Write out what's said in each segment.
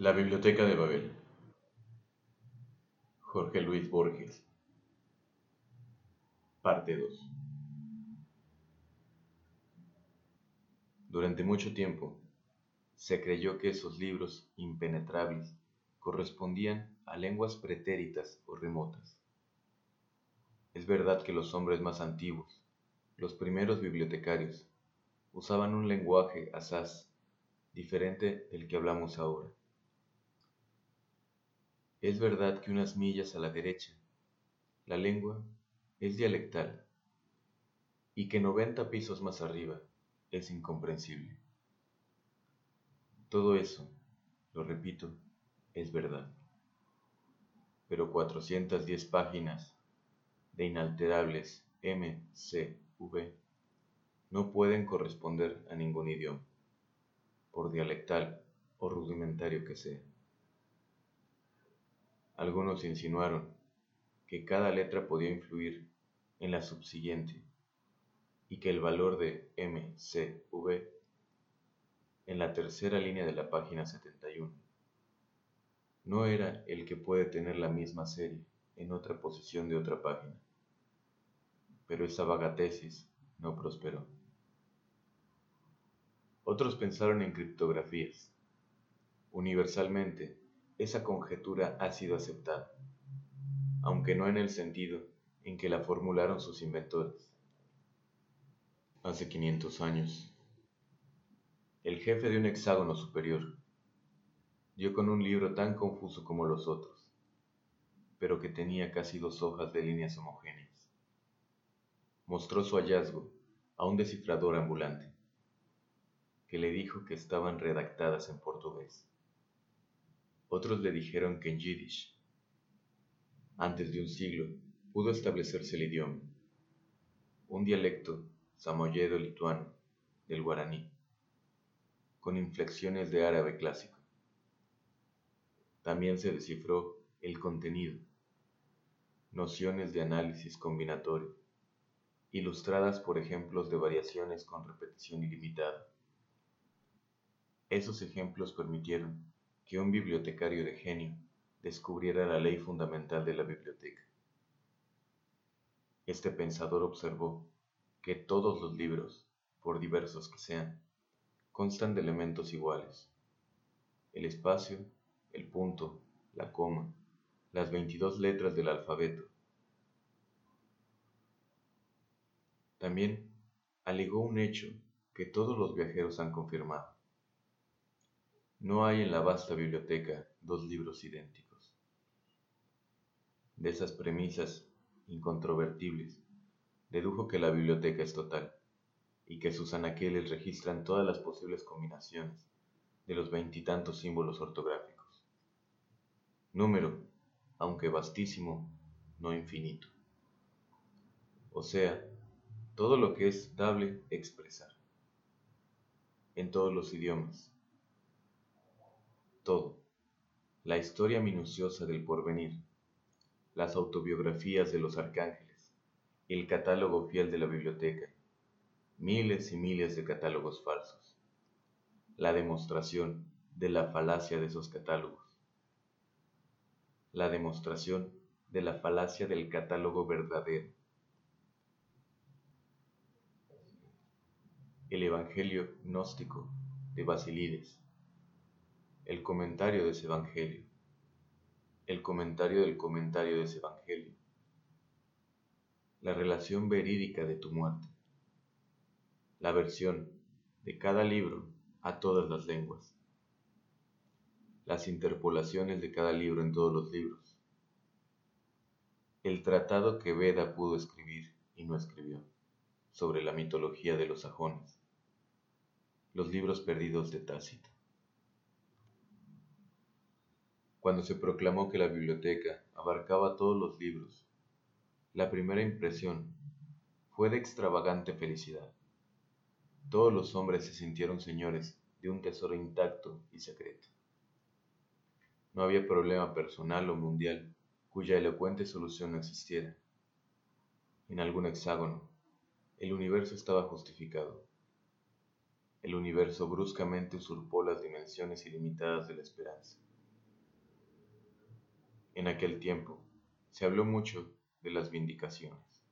La Biblioteca de Babel. Jorge Luis Borges. Parte 2. Durante mucho tiempo se creyó que esos libros impenetrables correspondían a lenguas pretéritas o remotas. Es verdad que los hombres más antiguos, los primeros bibliotecarios, usaban un lenguaje asaz diferente del que hablamos ahora es verdad que unas millas a la derecha, la lengua es dialectal y que noventa pisos más arriba es incomprensible. Todo eso, lo repito, es verdad. Pero 410 páginas de inalterables MCV no pueden corresponder a ningún idioma, por dialectal o rudimentario que sea. Algunos insinuaron que cada letra podía influir en la subsiguiente y que el valor de MCV en la tercera línea de la página 71 no era el que puede tener la misma serie en otra posición de otra página. Pero esa vaga tesis no prosperó. Otros pensaron en criptografías. Universalmente, esa conjetura ha sido aceptada, aunque no en el sentido en que la formularon sus inventores. Hace 500 años, el jefe de un hexágono superior dio con un libro tan confuso como los otros, pero que tenía casi dos hojas de líneas homogéneas. Mostró su hallazgo a un descifrador ambulante, que le dijo que estaban redactadas en portugués. Otros le dijeron que en yiddish. Antes de un siglo pudo establecerse el idioma, un dialecto samoyedo-lituano del guaraní, con inflexiones de árabe clásico. También se descifró el contenido, nociones de análisis combinatorio, ilustradas por ejemplos de variaciones con repetición ilimitada. Esos ejemplos permitieron que un bibliotecario de genio descubriera la ley fundamental de la biblioteca. Este pensador observó que todos los libros, por diversos que sean, constan de elementos iguales. El espacio, el punto, la coma, las 22 letras del alfabeto. También alegó un hecho que todos los viajeros han confirmado. No hay en la vasta biblioteca dos libros idénticos. De esas premisas incontrovertibles, dedujo que la biblioteca es total y que sus anaqueles registran todas las posibles combinaciones de los veintitantos símbolos ortográficos. Número, aunque vastísimo, no infinito. O sea, todo lo que es dable expresar. En todos los idiomas, todo, la historia minuciosa del porvenir, las autobiografías de los arcángeles, el catálogo fiel de la biblioteca, miles y miles de catálogos falsos, la demostración de la falacia de esos catálogos, la demostración de la falacia del catálogo verdadero. El Evangelio gnóstico de Basilides el comentario de ese Evangelio, el comentario del comentario de ese Evangelio, la relación verídica de tu muerte, la versión de cada libro a todas las lenguas, las interpolaciones de cada libro en todos los libros, el tratado que Veda pudo escribir y no escribió sobre la mitología de los sajones, los libros perdidos de Tácito. Cuando se proclamó que la biblioteca abarcaba todos los libros, la primera impresión fue de extravagante felicidad. Todos los hombres se sintieron señores de un tesoro intacto y secreto. No había problema personal o mundial cuya elocuente solución no existiera. En algún hexágono, el universo estaba justificado. el universo bruscamente usurpó las dimensiones ilimitadas de la esperanza. En aquel tiempo se habló mucho de las vindicaciones,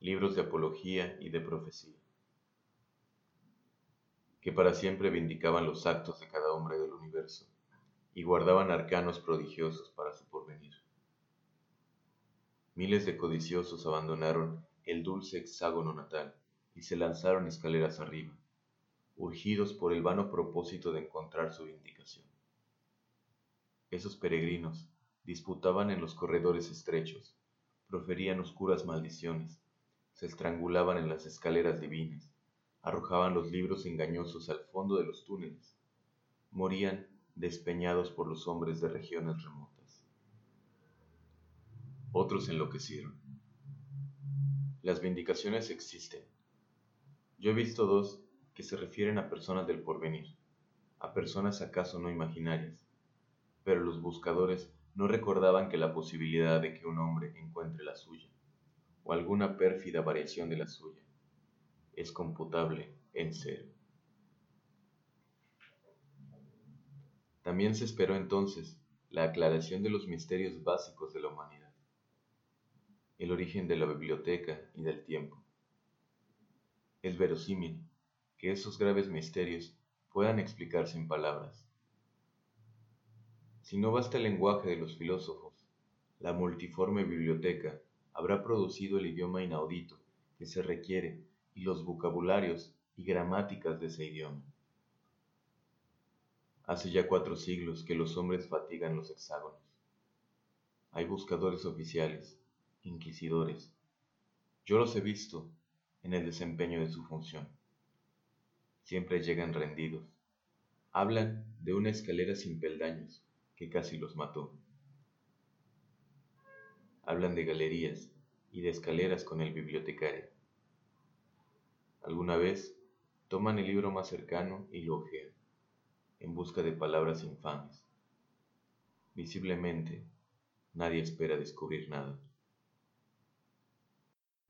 libros de apología y de profecía, que para siempre vindicaban los actos de cada hombre del universo y guardaban arcanos prodigiosos para su porvenir. Miles de codiciosos abandonaron el dulce hexágono natal y se lanzaron escaleras arriba, urgidos por el vano propósito de encontrar su vindicación. Esos peregrinos disputaban en los corredores estrechos, proferían oscuras maldiciones, se estrangulaban en las escaleras divinas, arrojaban los libros engañosos al fondo de los túneles, morían despeñados por los hombres de regiones remotas. Otros enloquecieron. Las vindicaciones existen. Yo he visto dos que se refieren a personas del porvenir, a personas acaso no imaginarias, pero los buscadores no recordaban que la posibilidad de que un hombre encuentre la suya, o alguna pérfida variación de la suya, es computable en cero. También se esperó entonces la aclaración de los misterios básicos de la humanidad, el origen de la biblioteca y del tiempo. Es verosímil que esos graves misterios puedan explicarse en palabras. Si no basta el lenguaje de los filósofos, la multiforme biblioteca habrá producido el idioma inaudito que se requiere y los vocabularios y gramáticas de ese idioma. Hace ya cuatro siglos que los hombres fatigan los hexágonos. Hay buscadores oficiales, inquisidores. Yo los he visto en el desempeño de su función. Siempre llegan rendidos. Hablan de una escalera sin peldaños que casi los mató. Hablan de galerías y de escaleras con el bibliotecario. Alguna vez toman el libro más cercano y lo ojean en busca de palabras infames. Visiblemente, nadie espera descubrir nada.